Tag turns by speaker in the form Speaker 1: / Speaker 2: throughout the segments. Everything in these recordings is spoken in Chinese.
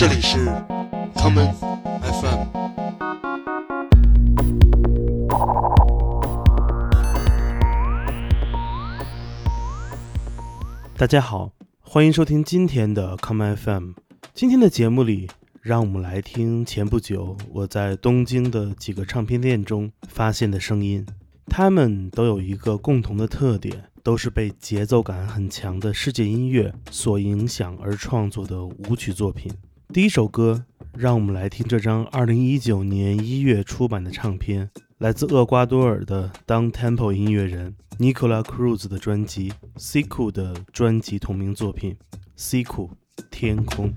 Speaker 1: 这里是 common FM。
Speaker 2: 大家好，欢迎收听今天的 common FM。今天的节目里，让我们来听前不久我在东京的几个唱片店中发现的声音。它们都有一个共同的特点，都是被节奏感很强的世界音乐所影响而创作的舞曲作品。第一首歌，让我们来听这张二零一九年一月出版的唱片，来自厄瓜多尔的 Down Tempo 音乐人 Nicola Cruz 的专辑《Ciku》的专辑同名作品《Ciku 天空》。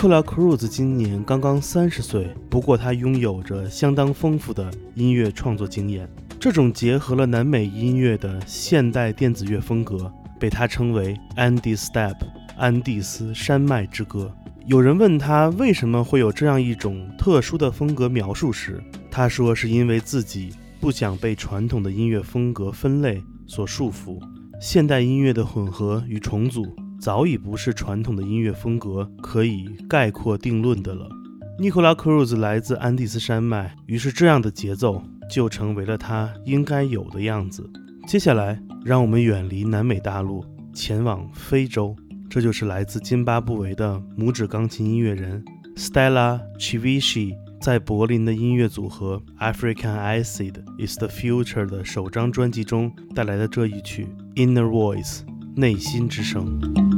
Speaker 2: 尼古拉·克鲁兹今年刚刚三十岁，不过他拥有着相当丰富的音乐创作经验。这种结合了南美音乐的现代电子乐风格，被他称为 “Andy Step”（ 安第斯山脉之歌）。有人问他为什么会有这样一种特殊的风格描述时，他说是因为自己不想被传统的音乐风格分类所束缚。现代音乐的混合与重组。早已不是传统的音乐风格可以概括定论的了。尼古拉·克鲁兹来自安第斯山脉，于是这样的节奏就成为了他应该有的样子。接下来，让我们远离南美大陆，前往非洲。这就是来自津巴布韦的拇指钢琴音乐人 Stella Chivishi 在柏林的音乐组合 African Acid Is the Future 的首张专辑中带来的这一曲《Inner Voice》。内心之声。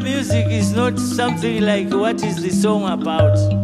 Speaker 3: Music is not something like what is the song about.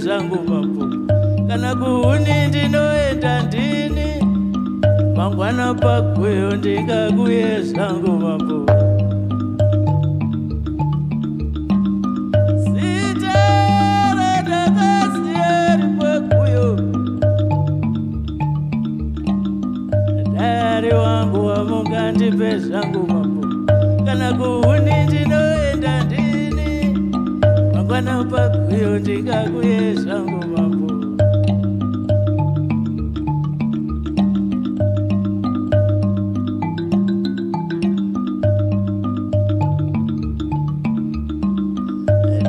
Speaker 3: Zvangu papo kana kuhuni ndinoenda ndini mangwana pagweyo ndingakuye zvangu papo iyo ndingakuye zvangu mambo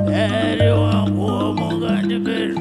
Speaker 2: deri wangu womungandiperi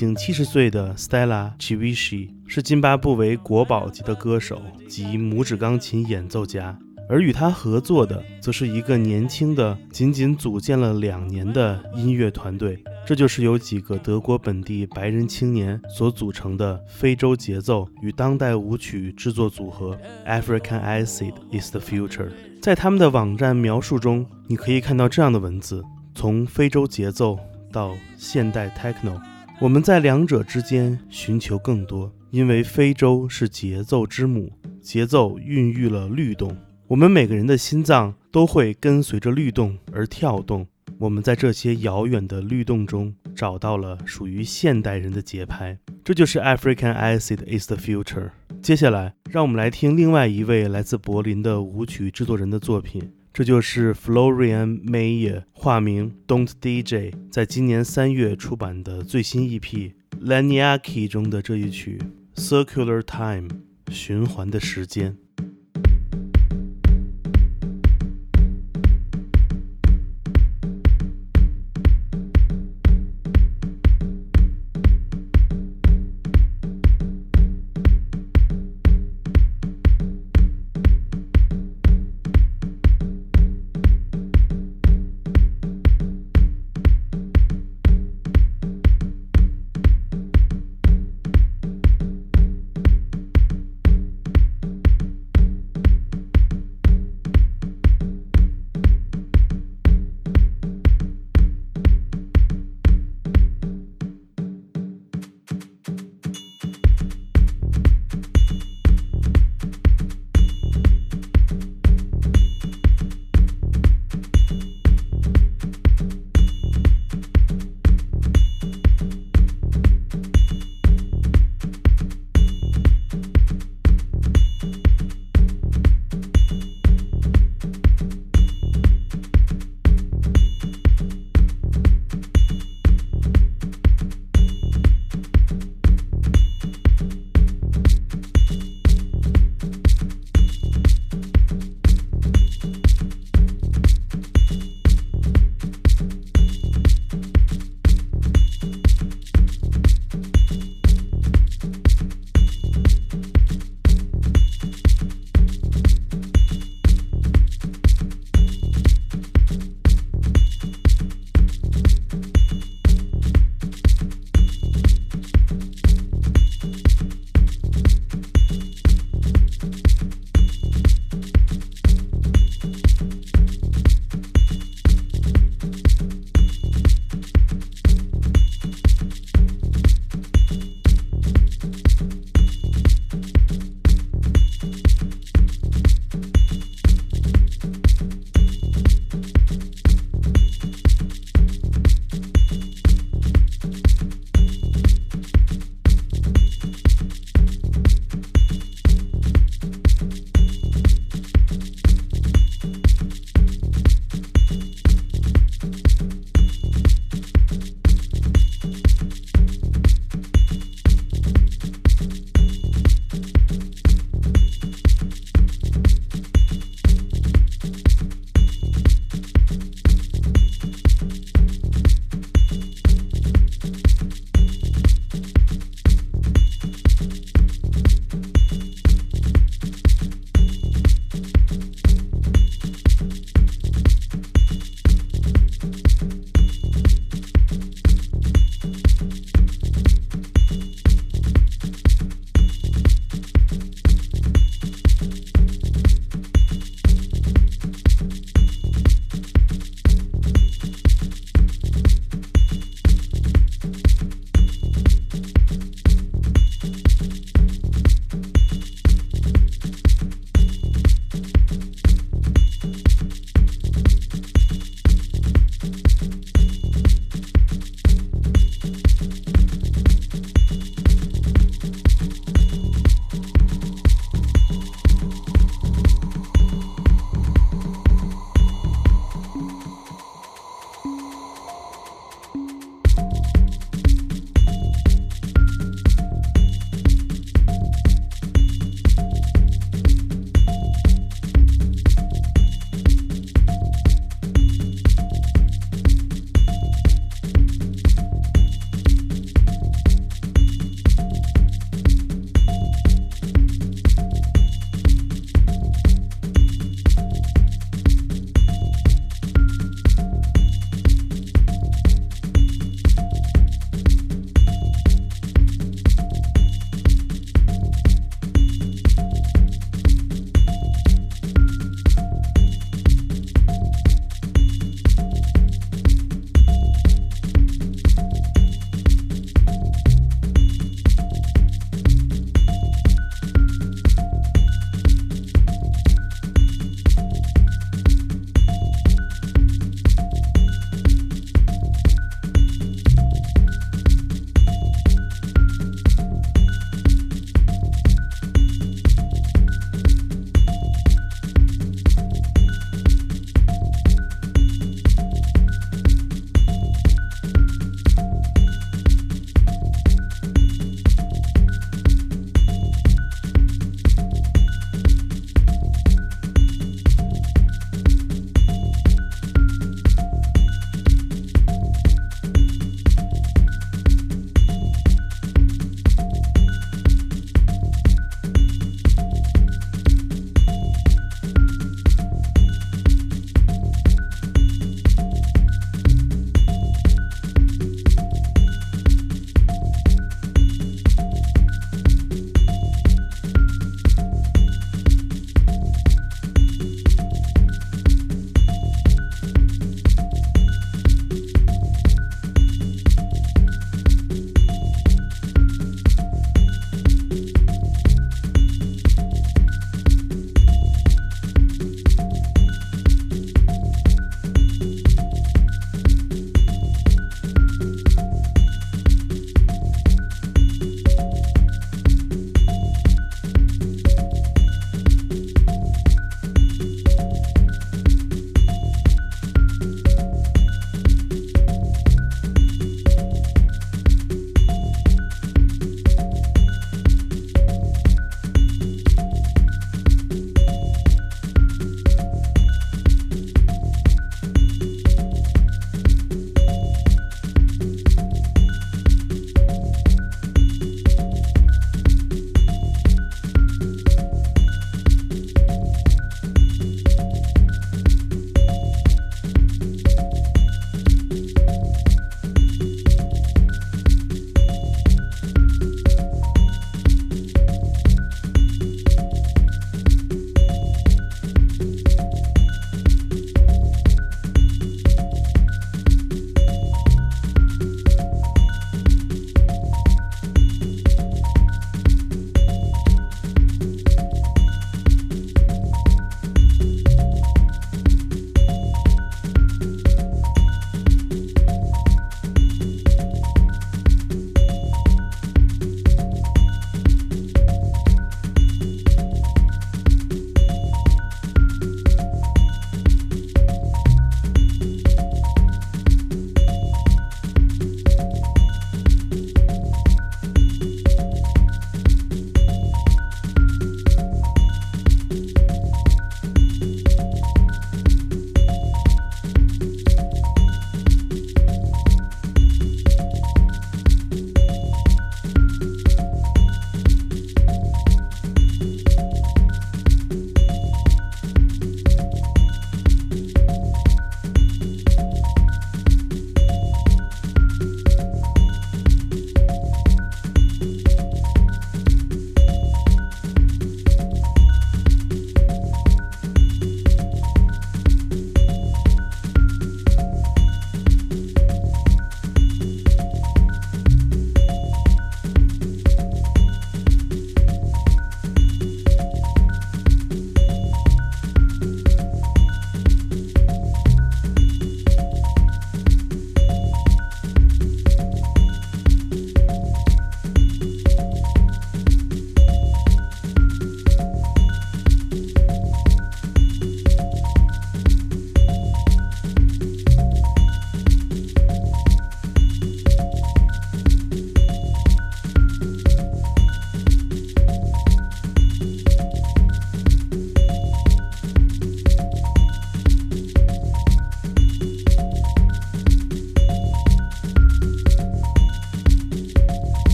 Speaker 2: 经七十岁的 Stella Chivishi 是津巴布韦国宝级的歌手及拇指钢琴演奏家，而与他合作的则是一个年轻的、仅仅组建了两年的音乐团队。这就是由几个德国本地白人青年所组成的非洲节奏与当代舞曲制作组合 African Acid is the Future。在他们的网站描述中，你可以看到这样的文字：从非洲节奏到现代 Techno。我们在两者之间寻求更多，因为非洲是节奏之母，节奏孕育了律动。我们每个人的心脏都会跟随着律动而跳动。我们在这些遥远的律动中找到了属于现代人的节拍，这就是 African Acid is the future。接下来，让我们来听另外一位来自柏林的舞曲制作人的作品。这就是 Florian Mayer，化名 Don't DJ，在今年三月出版的最新 EP《Laniaki》中的这一曲《Circular Time》，循环的时间。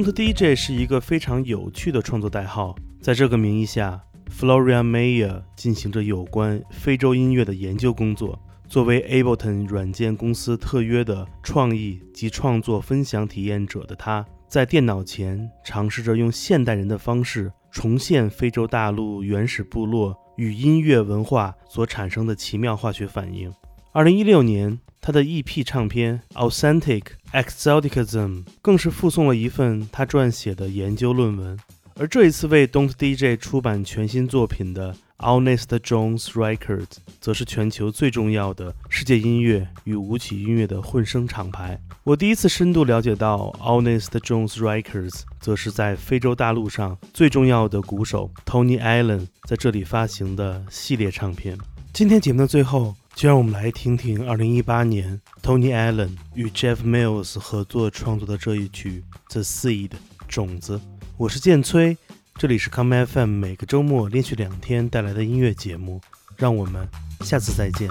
Speaker 2: Don't DJ 是一个非常有趣的创作代号，在这个名义下，Florian Mayer 进行着有关非洲音乐的研究工作。作为 Ableton 软件公司特约的创意及创作分享体验者的他，在电脑前尝试着用现代人的方式重现非洲大陆原始部落与音乐文化所产生的奇妙化学反应。二零一六年，他的 EP 唱片《Authentic Exoticism》更是附送了一份他撰写的研究论文。而这一次为 Don't DJ 出版全新作品的 Honest Jones Records，则是全球最重要的世界音乐与舞曲音乐的混声厂牌。我第一次深度了解到 Honest Jones Records，则是在非洲大陆上最重要的鼓手 Tony Allen 在这里发行的系列唱片。今天节目的最后，就让我们来听听2018年 Tony Allen 与 Jeff Mills 合作创作的这一曲《The Seed》种子。我是剑崔，这里是 Come FM，每个周末连续两天带来的音乐节目，让我们下次再见。